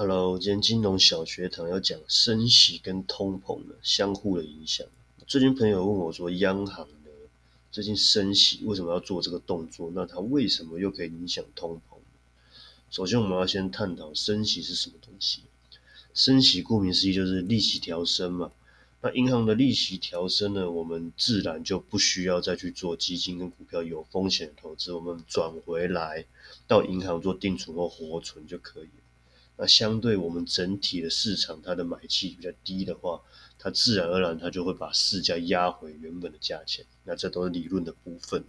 Hello，今天金融小学堂要讲升息跟通膨的相互的影响。最近朋友问我说，央行呢最近升息为什么要做这个动作？那它为什么又可以影响通膨？首先，我们要先探讨升息是什么东西。升息顾名思义就是利息调升嘛。那银行的利息调升呢，我们自然就不需要再去做基金跟股票有风险的投资，我们转回来到银行做定存或活存就可以了。那相对我们整体的市场，它的买气比较低的话，它自然而然它就会把市价压回原本的价钱。那这都是理论的部分。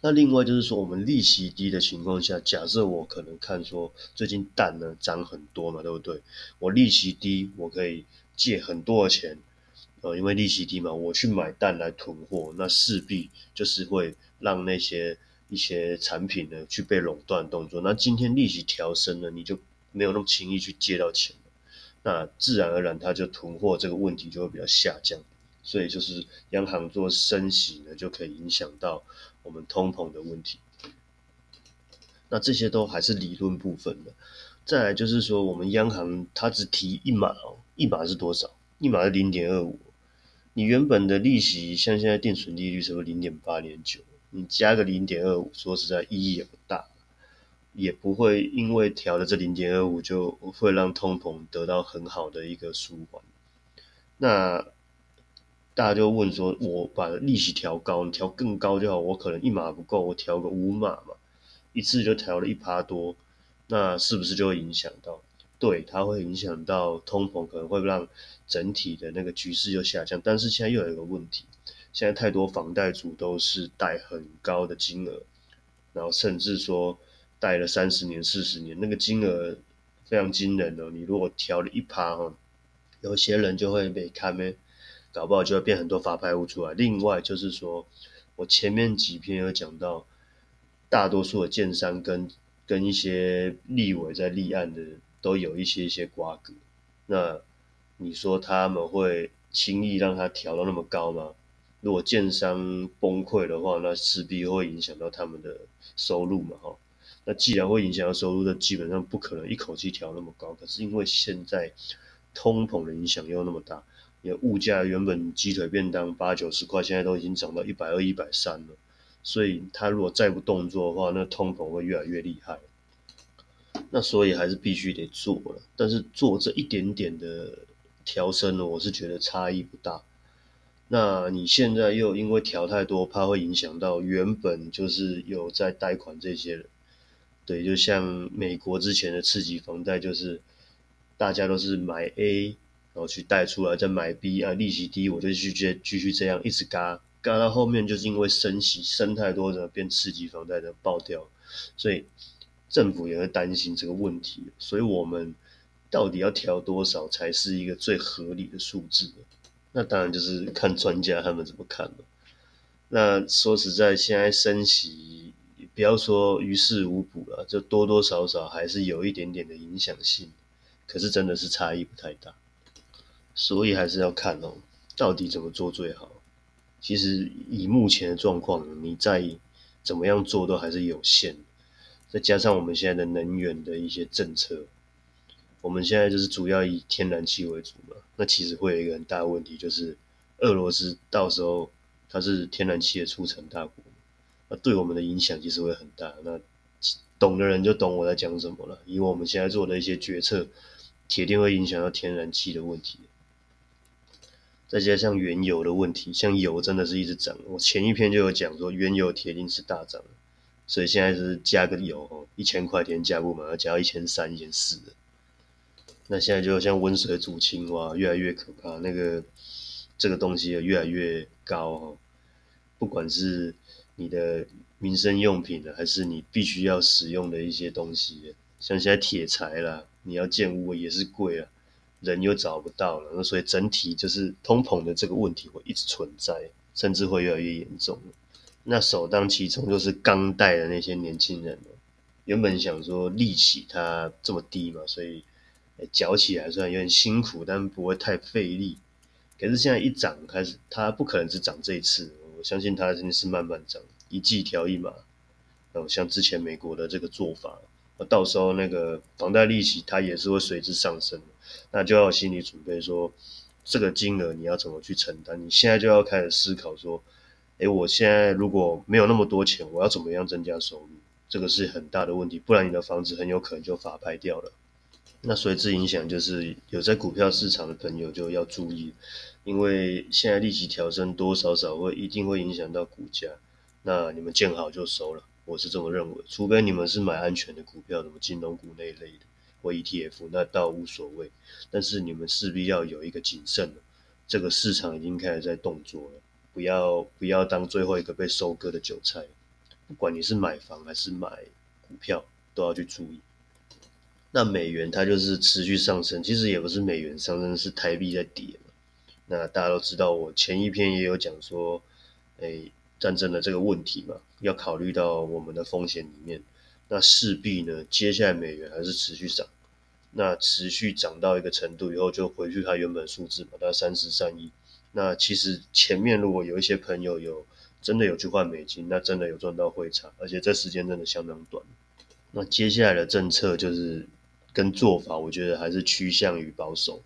那另外就是说，我们利息低的情况下，假设我可能看说最近蛋呢涨很多嘛，对不对？我利息低，我可以。借很多的钱，呃，因为利息低嘛，我去买蛋来囤货，那势必就是会让那些一些产品呢去被垄断动作。那今天利息调升了，你就没有那么轻易去借到钱，那自然而然它就囤货这个问题就会比较下降。所以就是央行做升息呢，就可以影响到我们通膨的问题。那这些都还是理论部分的。再来就是说，我们央行它只提一码哦。一码是多少？一码是零点二五。你原本的利息，像现在定存利率是不是零点八、点九？你加个零点二五，说实在意义也不大，也不会因为调了这零点二五，就会让通膨得到很好的一个舒缓。那大家就问说，我把利息调高，你调更高就好。我可能一码不够，我调个五码嘛，一次就调了一趴多，那是不是就会影响到？对，它会影响到通膨，可能会让整体的那个局势又下降。但是现在又有一个问题，现在太多房贷族都是贷很高的金额，然后甚至说贷了三十年、四十年，那个金额非常惊人哦。你如果调了一趴哈，有些人就会被看没，搞不好就会变很多法拍屋出来。另外就是说，我前面几篇有讲到，大多数的建商跟跟一些立委在立案的。都有一些一些瓜葛，那你说他们会轻易让他调到那么高吗？如果建商崩溃的话，那势必会影响到他们的收入嘛，哈。那既然会影响到收入，那基本上不可能一口气调那么高。可是因为现在通膨的影响又那么大，也物价原本鸡腿便当八九十块，现在都已经涨到一百二、一百三了，所以他如果再不动作的话，那通膨会越来越厉害。那所以还是必须得做了，但是做这一点点的调升呢，我是觉得差异不大。那你现在又因为调太多，怕会影响到原本就是有在贷款这些人。对，就像美国之前的刺激房贷，就是大家都是买 A，然后去贷出来再买 B 啊，利息低，我就继续继续这样一直嘎嘎到后面，就是因为升息升太多的变刺激房贷的爆掉，所以。政府也会担心这个问题，所以我们到底要调多少才是一个最合理的数字？那当然就是看专家他们怎么看了。那说实在，现在升息，不要说于事无补了，就多多少少还是有一点点的影响性。可是真的是差异不太大，所以还是要看哦，到底怎么做最好。其实以目前的状况，你再怎么样做都还是有限。再加上我们现在的能源的一些政策，我们现在就是主要以天然气为主嘛。那其实会有一个很大的问题，就是俄罗斯到时候它是天然气的出产大国，那对我们的影响其实会很大。那懂的人就懂我在讲什么了。以我们现在做的一些决策，铁定会影响到天然气的问题。再加上原油的问题，像油真的是一直涨。我前一篇就有讲说，原油铁定是大涨。所以现在是加个油哦，一千块钱加不满，要加到一千三、一千四的。那现在就像温水煮青蛙，越来越可怕。那个这个东西也越来越高哦，不管是你的民生用品的，还是你必须要使用的一些东西，像现在铁材啦，你要建屋也是贵啊，人又找不到了，那所以整体就是通膨的这个问题会一直存在，甚至会越来越严重。那首当其冲就是刚贷的那些年轻人原本想说利息它这么低嘛，所以缴起来虽然有点辛苦，但不会太费力。可是现在一涨开始，它不可能只涨这一次，我相信它真的是慢慢涨，一季调一码。然后像之前美国的这个做法，到时候那个房贷利息它也是会随之上升那就要心理准备说这个金额你要怎么去承担？你现在就要开始思考说，哎，我现在如果没有那么多钱，我要怎么样增加收入？这个是很大的问题，不然你的房子很有可能就法拍掉了。那随之影响就是有在股票市场的朋友就要注意，因为现在利息调升多少少会一定会影响到股价。那你们见好就收了，我是这么认为。除非你们是买安全的股票，什么金融股那一类的或 ETF，那倒无所谓。但是你们势必要有一个谨慎了，这个市场已经开始在动作了，不要不要当最后一个被收割的韭菜。不管你是买房还是买股票，都要去注意。那美元它就是持续上升，其实也不是美元上升，是台币在跌嘛。那大家都知道，我前一篇也有讲说，哎，战争的这个问题嘛，要考虑到我们的风险里面。那势必呢，接下来美元还是持续涨。那持续涨到一个程度以后，就回去它原本数字嘛，大概三十三亿。那其实前面如果有一些朋友有真的有去换美金，那真的有赚到汇差，而且这时间真的相当短。那接下来的政策就是。跟做法，我觉得还是趋向于保守。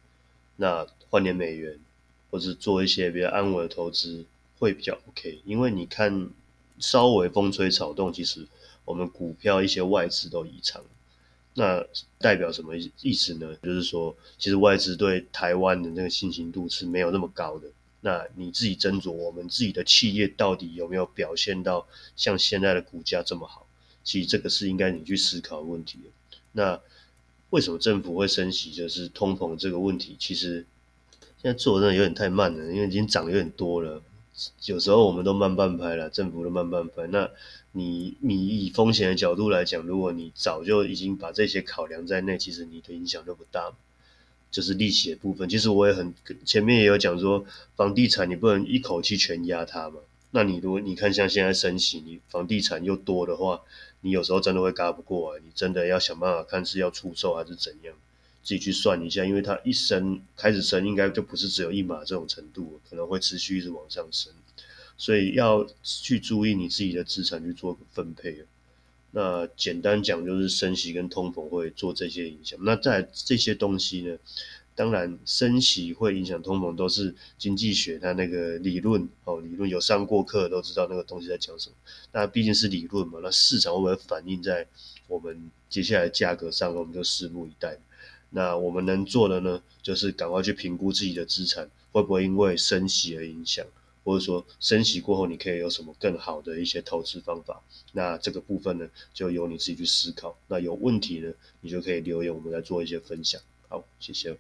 那换点美元，或者做一些比较安稳的投资，会比较 OK。因为你看，稍微风吹草动，其实我们股票一些外资都移场。那代表什么意思呢？就是说，其实外资对台湾的那个信心度是没有那么高的。那你自己斟酌，我们自己的企业到底有没有表现到像现在的股价这么好？其实这个是应该你去思考的问题。那为什么政府会升息？就是通膨这个问题，其实现在做的有点太慢了，因为已经涨有点多了。有时候我们都慢半拍了，政府都慢半拍。那你你以风险的角度来讲，如果你早就已经把这些考量在内，其实你的影响就不大。就是利息的部分，其实我也很前面也有讲说，房地产你不能一口气全压它嘛。那你如果你看像现在升息，你房地产又多的话。你有时候真的会嘎不过来，你真的要想办法看是要出售还是怎样，自己去算一下，因为它一升开始升，应该就不是只有一码这种程度，可能会持续一直往上升，所以要去注意你自己的资产去做分配。那简单讲就是升息跟通膨会做这些影响，那在这些东西呢？当然，升息会影响通膨，都是经济学它那个理论哦，理论有上过课都知道那个东西在讲什么。那毕竟是理论嘛，那市场会不会反映在我们接下来价格上，我们就拭目以待。那我们能做的呢，就是赶快去评估自己的资产会不会因为升息而影响，或者说升息过后你可以有什么更好的一些投资方法。那这个部分呢，就由你自己去思考。那有问题呢，你就可以留言，我们来做一些分享。好，谢谢。